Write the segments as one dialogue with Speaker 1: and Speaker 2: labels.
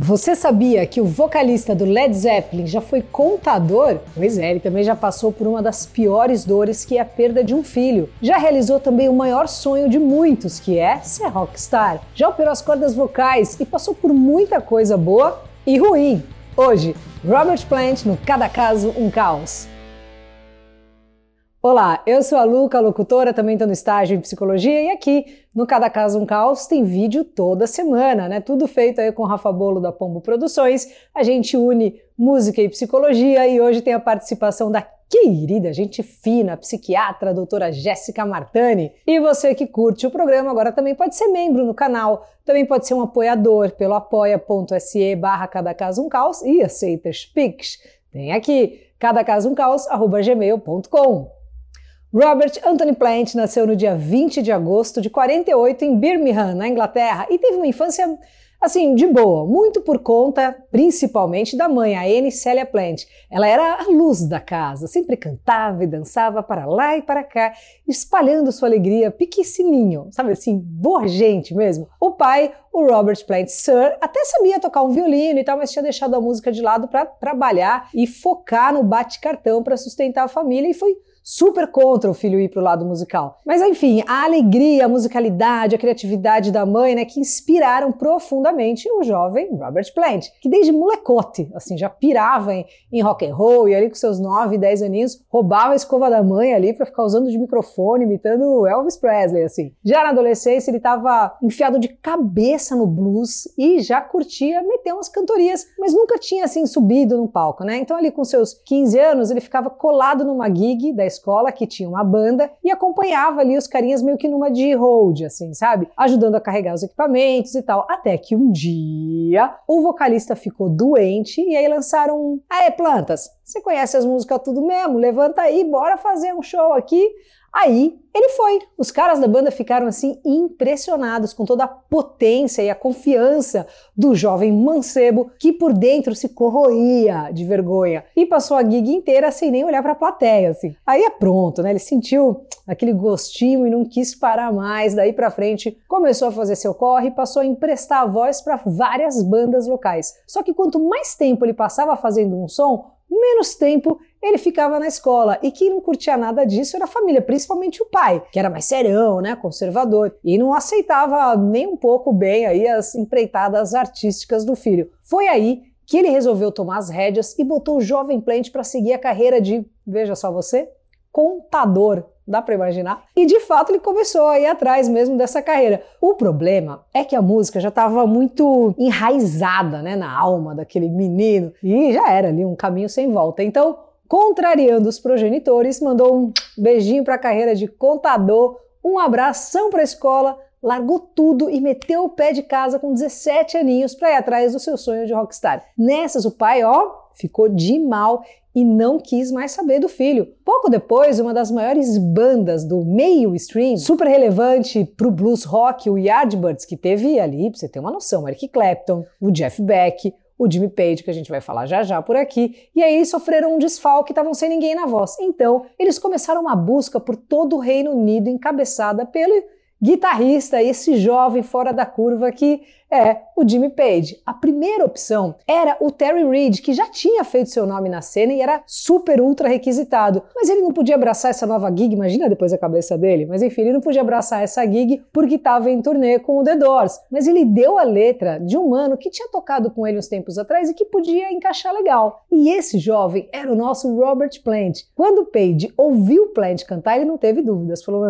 Speaker 1: Você sabia que o vocalista do Led Zeppelin já foi contador? Pois é, ele também já passou por uma das piores dores, que é a perda de um filho. Já realizou também o maior sonho de muitos, que é ser rockstar. Já operou as cordas vocais e passou por muita coisa boa e ruim. Hoje, Robert Plant no Cada Caso um Caos. Olá, eu sou a Luca, locutora, também estou no estágio em psicologia e aqui no Cada Caso um Caos tem vídeo toda semana, né? Tudo feito aí com o Rafa Bolo da Pombo Produções. A gente une música e psicologia e hoje tem a participação da querida, gente fina, psiquiatra, doutora Jéssica Martani. E você que curte o programa agora também pode ser membro no canal, também pode ser um apoiador pelo apoia.se barra Cada Caso um Caos e aceita Pix. Tem aqui, cadacasumcaos.gmail.com. Robert Anthony Plant nasceu no dia 20 de agosto de 48 em Birmingham, na Inglaterra, e teve uma infância assim, de boa, muito por conta, principalmente, da mãe, a Anne Celia Plant. Ela era a luz da casa, sempre cantava e dançava para lá e para cá, espalhando sua alegria piquicininho, sabe assim, boa gente mesmo. O pai, o Robert Plant Sir, até sabia tocar um violino e tal, mas tinha deixado a música de lado para trabalhar e focar no bate-cartão para sustentar a família e foi super contra o filho ir para o lado musical. Mas enfim, a alegria, a musicalidade, a criatividade da mãe, né, que inspiraram profundamente o jovem Robert Plant, que desde molecote, assim, já pirava em, em rock and roll e ali com seus 9, 10 aninhos roubava a escova da mãe ali para ficar usando de microfone, imitando Elvis Presley, assim. Já na adolescência ele estava enfiado de cabeça no blues e já curtia meter umas cantorias, mas nunca tinha assim subido no palco, né? Então ali com seus 15 anos ele ficava colado numa gig da escola que tinha uma banda e acompanhava ali os carinhas meio que numa de hold, assim, sabe? Ajudando a carregar os equipamentos e tal. Até que um dia o vocalista ficou doente e aí lançaram um. Aê, plantas, você conhece as músicas tudo mesmo? Levanta aí, bora fazer um show aqui. Aí ele foi. Os caras da banda ficaram assim impressionados com toda a potência e a confiança do jovem mancebo que por dentro se corroía de vergonha e passou a gig inteira sem nem olhar para a plateia, assim. Aí é pronto, né? Ele sentiu aquele gostinho e não quis parar mais. Daí para frente começou a fazer seu corre e passou a emprestar a voz para várias bandas locais. Só que quanto mais tempo ele passava fazendo um som, menos tempo ele ficava na escola. E quem não curtia nada disso era a família, principalmente o pai, que era mais serão, né, conservador, e não aceitava nem um pouco bem aí as empreitadas artísticas do filho. Foi aí que ele resolveu tomar as rédeas e botou o jovem Plant para seguir a carreira de, veja só você, contador Dá para imaginar? E de fato ele começou a ir atrás mesmo dessa carreira. O problema é que a música já estava muito enraizada né, na alma daquele menino e já era ali um caminho sem volta. Então, contrariando os progenitores, mandou um beijinho para a carreira de contador, um abração para a escola, largou tudo e meteu o pé de casa com 17 aninhos para ir atrás do seu sonho de rockstar. Nessas, o pai, ó, ficou de mal e não quis mais saber do filho. Pouco depois, uma das maiores bandas do meio stream, super relevante pro blues rock, o Yardbirds, que teve ali, pra você ter uma noção, Eric Clapton, o Jeff Beck, o Jimmy Page, que a gente vai falar já já por aqui, e aí eles sofreram um desfalque, estavam sem ninguém na voz. Então, eles começaram uma busca por todo o Reino Unido, encabeçada pelo guitarrista, esse jovem fora da curva que é o Jimmy Page. A primeira opção era o Terry Reid, que já tinha feito seu nome na cena e era super ultra requisitado. Mas ele não podia abraçar essa nova gig, imagina depois a cabeça dele. Mas enfim, ele não podia abraçar essa gig porque estava em turnê com o The Doors. Mas ele deu a letra de um mano que tinha tocado com ele uns tempos atrás e que podia encaixar legal. E esse jovem era o nosso Robert Plant. Quando Page ouviu Plant cantar, ele não teve dúvidas. Falou,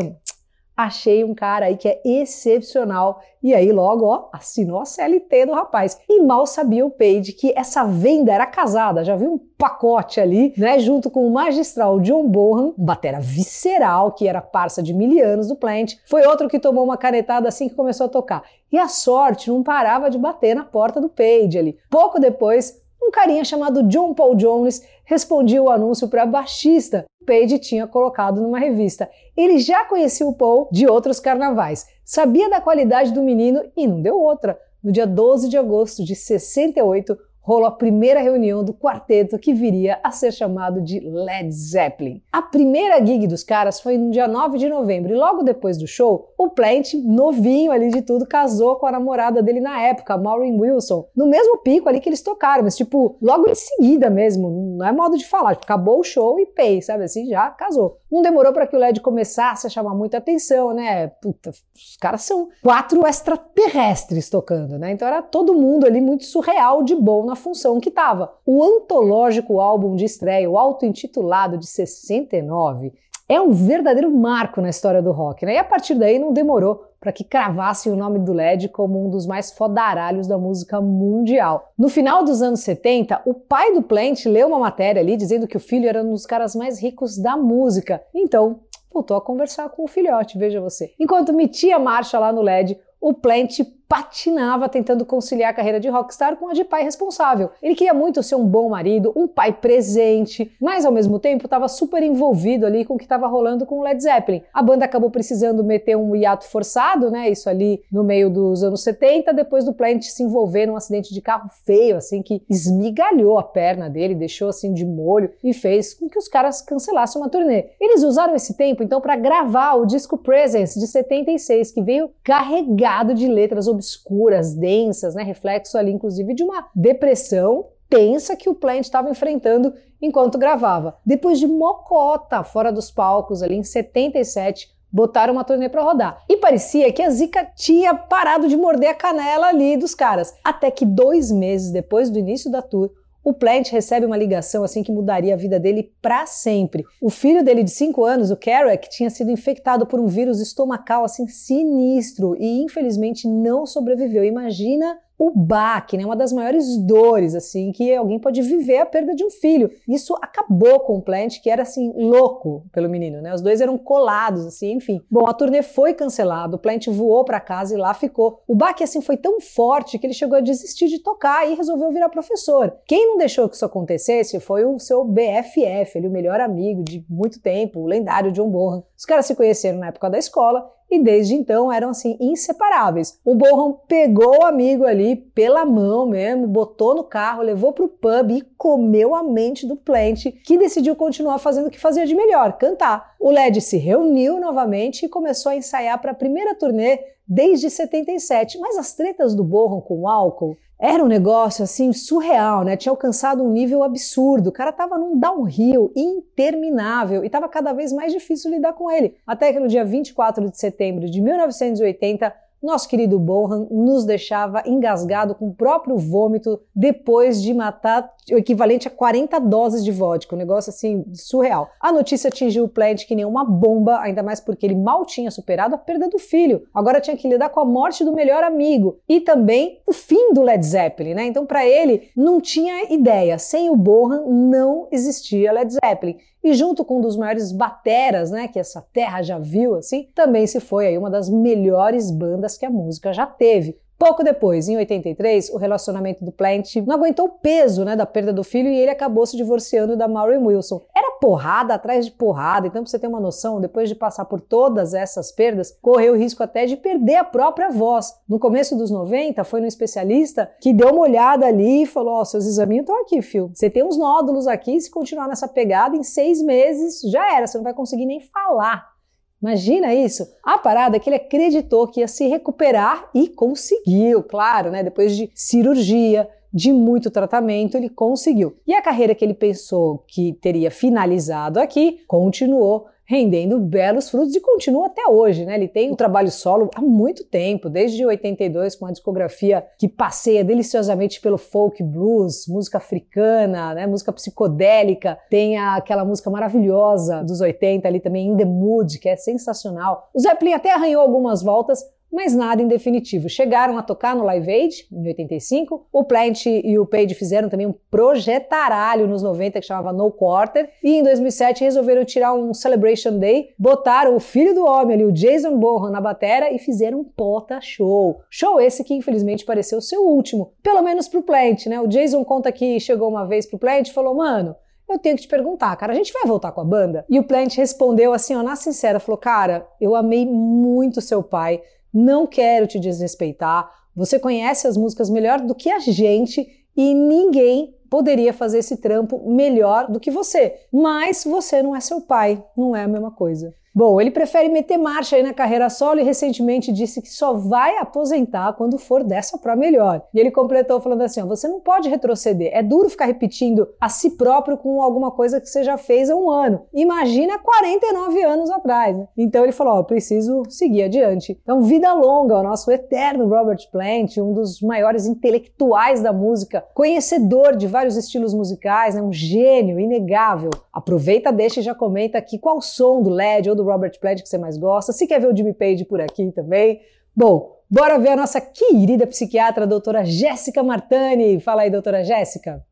Speaker 1: achei um cara aí que é excepcional. E aí logo, ó, assinou a CLT do rapaz. E mal sabia o Page que essa venda era casada, já viu um pacote ali, né, junto com o magistral John Bohan, batera visceral que era parça de mil anos do Plant. Foi outro que tomou uma canetada assim que começou a tocar. E a sorte não parava de bater na porta do Page ali. Pouco depois, um carinha chamado John Paul Jones respondia o anúncio para baixista Page tinha colocado numa revista. Ele já conhecia o Paul de outros carnavais, sabia da qualidade do menino e não deu outra. No dia 12 de agosto de 68, rolou a primeira reunião do quarteto que viria a ser chamado de Led Zeppelin. A primeira gig dos caras foi no dia 9 de novembro e logo depois do show, o Plant, novinho ali de tudo, casou com a namorada dele na época, Maureen Wilson, no mesmo pico ali que eles tocaram, mas tipo, logo em seguida mesmo, não é modo de falar, acabou o show e pei, sabe assim, já casou. Não demorou para que o Led começasse a chamar muita atenção, né? Puta, os caras são quatro extraterrestres tocando, né? Então era todo mundo ali muito surreal de bom na função que estava. O antológico álbum de estreia, o auto-intitulado de 69, é um verdadeiro marco na história do rock, né? E a partir daí não demorou para que cravassem o nome do LED como um dos mais fodaralhos da música mundial. No final dos anos 70, o pai do Plant leu uma matéria ali dizendo que o filho era um dos caras mais ricos da música. Então, voltou a conversar com o filhote, veja você. Enquanto metia marcha lá no LED, o Plant patinava tentando conciliar a carreira de rockstar com a de pai responsável. Ele queria muito ser um bom marido, um pai presente, mas ao mesmo tempo estava super envolvido ali com o que estava rolando com o Led Zeppelin. A banda acabou precisando meter um hiato forçado, né? Isso ali no meio dos anos 70, depois do Plant se envolver num acidente de carro feio, assim, que esmigalhou a perna dele, deixou assim de molho e fez com que os caras cancelassem uma turnê. Eles usaram esse tempo então para gravar o disco Presence de 76, que veio carregado de letras obscuras, densas, né? reflexo ali, inclusive, de uma depressão tensa que o Plant estava enfrentando enquanto gravava. Depois de mocota fora dos palcos ali em 77, botaram uma turnê para rodar. E parecia que a Zika tinha parado de morder a canela ali dos caras. Até que dois meses depois do início da tour, o Plant recebe uma ligação assim que mudaria a vida dele para sempre. O filho dele de 5 anos, o Carrick, tinha sido infectado por um vírus estomacal assim sinistro e infelizmente não sobreviveu. Imagina o baque, né? Uma das maiores dores, assim, que alguém pode viver a perda de um filho. Isso acabou com o Plant, que era, assim, louco pelo menino, né? Os dois eram colados, assim, enfim. Bom, a turnê foi cancelada, o Plant voou para casa e lá ficou. O baque, assim, foi tão forte que ele chegou a desistir de tocar e resolveu virar professor. Quem não deixou que isso acontecesse foi o seu BFF, ele, o melhor amigo de muito tempo, o lendário John Bonham. Os caras se conheceram na época da escola e desde então eram assim inseparáveis. O Bonham pegou o amigo ali pela mão mesmo, botou no carro, levou para o pub e comeu a mente do Plant, que decidiu continuar fazendo o que fazia de melhor, cantar. O Led se reuniu novamente e começou a ensaiar para a primeira turnê desde 77, mas as tretas do Bonham com o álcool era um negócio assim surreal, né? Tinha alcançado um nível absurdo. O cara tava num downhill interminável e tava cada vez mais difícil lidar com ele. Até que no dia 24 de setembro de 1980, nosso querido Bohan nos deixava engasgado com o próprio vômito depois de matar o equivalente a 40 doses de vodka, um negócio assim surreal. A notícia atingiu o Plant que nem uma bomba, ainda mais porque ele mal tinha superado a perda do filho. Agora tinha que lidar com a morte do melhor amigo e também o fim do Led Zeppelin, né? Então para ele não tinha ideia, sem o Bohan não existia Led Zeppelin e junto com um dos maiores bateras, né, que essa terra já viu, assim, também se foi aí uma das melhores bandas que a música já teve. Pouco depois, em 83, o relacionamento do Plant não aguentou o peso né, da perda do filho e ele acabou se divorciando da Maureen Wilson. Era porrada atrás de porrada, então pra você ter uma noção, depois de passar por todas essas perdas, correu o risco até de perder a própria voz. No começo dos 90, foi no especialista que deu uma olhada ali e falou: Ó, oh, seus examinhos estão aqui, filho. Você tem uns nódulos aqui, se continuar nessa pegada, em seis meses já era, você não vai conseguir nem falar. Imagina isso. A parada é que ele acreditou que ia se recuperar e conseguiu, claro, né? Depois de cirurgia, de muito tratamento, ele conseguiu. E a carreira que ele pensou que teria finalizado aqui continuou rendendo belos frutos e continua até hoje, né? Ele tem um trabalho solo há muito tempo, desde 82, com a discografia que passeia deliciosamente pelo folk blues, música africana, né? Música psicodélica, tem aquela música maravilhosa dos 80 ali também, In the Mood, que é sensacional. O Zeppelin até arranhou algumas voltas, mas nada em definitivo. Chegaram a tocar no Live Aid, em 85. O Plant e o Page fizeram também um projetaralho nos 90 que chamava No Quarter. E em 2007 resolveram tirar um Celebration Day, botaram o filho do homem ali, o Jason Bonham, na batera e fizeram um pota show. Show esse que infelizmente pareceu o último, pelo menos pro Plant, né? O Jason conta que chegou uma vez pro Plant e falou: "Mano, eu tenho que te perguntar, cara, a gente vai voltar com a banda? E o Plant respondeu assim, ó, na sincera, falou: Cara, eu amei muito seu pai, não quero te desrespeitar. Você conhece as músicas melhor do que a gente e ninguém poderia fazer esse trampo melhor do que você. Mas você não é seu pai, não é a mesma coisa. Bom, ele prefere meter marcha aí na carreira solo e recentemente disse que só vai aposentar quando for dessa para melhor. E ele completou falando assim: ó, você não pode retroceder. É duro ficar repetindo a si próprio com alguma coisa que você já fez há um ano. Imagina 49 anos atrás. Né? Então ele falou: ó, preciso seguir adiante. Então, vida longa ao nosso eterno Robert Plant, um dos maiores intelectuais da música, conhecedor de vários estilos musicais, né? um gênio inegável. Aproveita, deixa e já comenta aqui qual som do LED ou do Robert Plant que você mais gosta, se quer ver o Jimmy Page por aqui também. Bom, bora ver a nossa querida psiquiatra, a doutora Jéssica Martani. Fala aí, doutora Jéssica.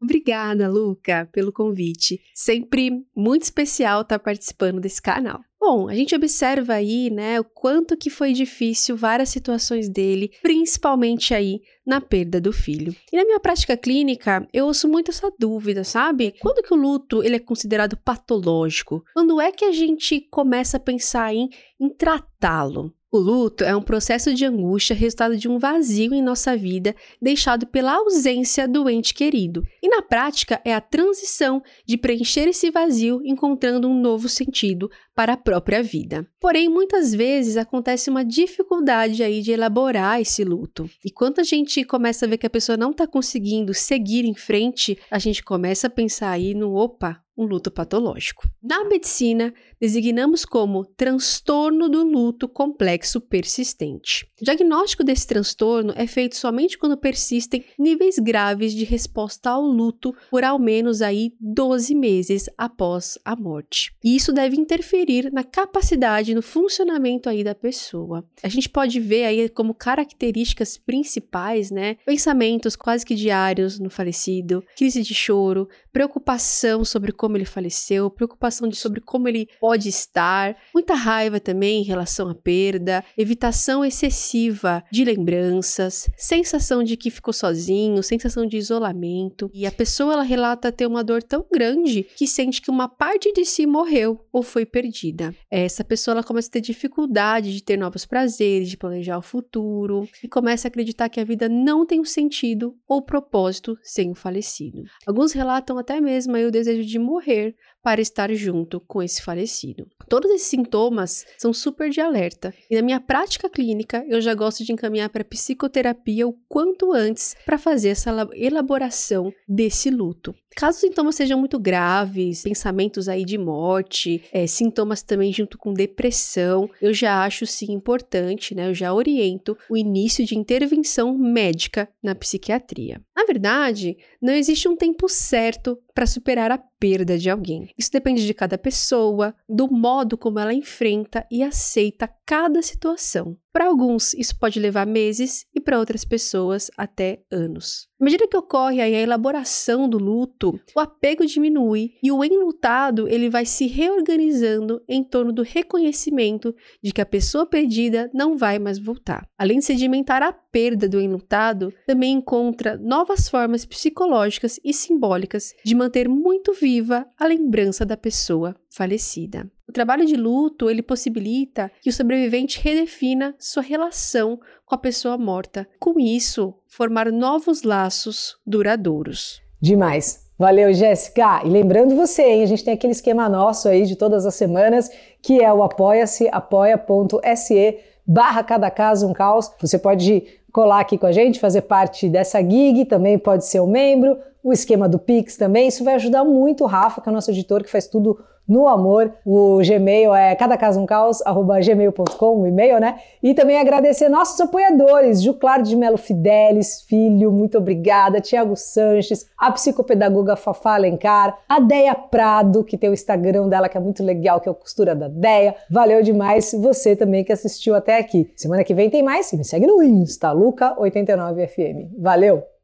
Speaker 2: Obrigada, Luca, pelo convite. Sempre muito especial estar participando desse canal. Bom, a gente observa aí, né, o quanto que foi difícil várias situações dele, principalmente aí na perda do filho. E na minha prática clínica, eu ouço muito essa dúvida, sabe? Quando que o luto ele é considerado patológico? Quando é que a gente começa a pensar em, em tratá-lo? O luto é um processo de angústia resultado de um vazio em nossa vida deixado pela ausência do ente querido. E na prática é a transição de preencher esse vazio encontrando um novo sentido para a própria vida. Porém, muitas vezes acontece uma dificuldade aí de elaborar esse luto. E quando a gente começa a ver que a pessoa não está conseguindo seguir em frente, a gente começa a pensar aí no opa, um luto patológico. Na medicina, designamos como transtorno do luto complexo persistente. O diagnóstico desse transtorno é feito somente quando persistem níveis graves de resposta ao luto por ao menos aí 12 meses após a morte. E isso deve interferir na capacidade, no funcionamento aí da pessoa. A gente pode ver aí como características principais, né, pensamentos quase que diários no falecido, crise de choro, preocupação sobre como ele faleceu, preocupação de, sobre como ele pode estar, muita raiva também em relação à perda, evitação excessiva de lembranças, sensação de que ficou sozinho, sensação de isolamento. E a pessoa ela relata ter uma dor tão grande que sente que uma parte de si morreu ou foi perdida. Essa pessoa ela começa a ter dificuldade de ter novos prazeres, de planejar o futuro e começa a acreditar que a vida não tem um sentido ou propósito sem o falecido. Alguns relatam até mesmo o desejo de morrer para estar junto com esse falecido. Todos esses sintomas são super de alerta, e na minha prática clínica eu já gosto de encaminhar para psicoterapia o quanto antes para fazer essa elaboração desse luto. Caso os sintomas sejam muito graves, pensamentos aí de morte, é, sintomas também junto com depressão, eu já acho sim importante, né? Eu já oriento o início de intervenção médica na psiquiatria. Na verdade, não existe um tempo certo para superar a perda de alguém. Isso depende de cada pessoa, do modo como ela enfrenta e aceita cada situação. Para alguns, isso pode levar meses e para outras pessoas até anos. À medida que ocorre a elaboração do luto, o apego diminui e o enlutado ele vai se reorganizando em torno do reconhecimento de que a pessoa perdida não vai mais voltar. Além de sedimentar a perda do enlutado, também encontra novas formas psicológicas e simbólicas de manter muito viva a lembrança da pessoa falecida. O trabalho de luto, ele possibilita que o sobrevivente redefina sua relação com a pessoa morta. Com isso, formar novos laços duradouros.
Speaker 1: Demais. Valeu, Jéssica. E lembrando você, hein, a gente tem aquele esquema nosso aí de todas as semanas, que é o apoia-se, apoia.se barra cada caso um caos. Você pode colar aqui com a gente, fazer parte dessa gig, também pode ser um membro, o esquema do Pix também, isso vai ajudar muito o Rafa, que é o nosso editor, que faz tudo no amor. O Gmail é cadacasumcaos@gmail.com, o e-mail, né? E também agradecer nossos apoiadores, Juclar de Melo Fidelis, filho, muito obrigada, Tiago Sanches, a psicopedagoga Fafá Alencar, a Deia Prado, que tem o Instagram dela que é muito legal, que é o Costura da Deia. Valeu demais você também que assistiu até aqui. Semana que vem tem mais, me segue no Insta, Luca89FM. Valeu!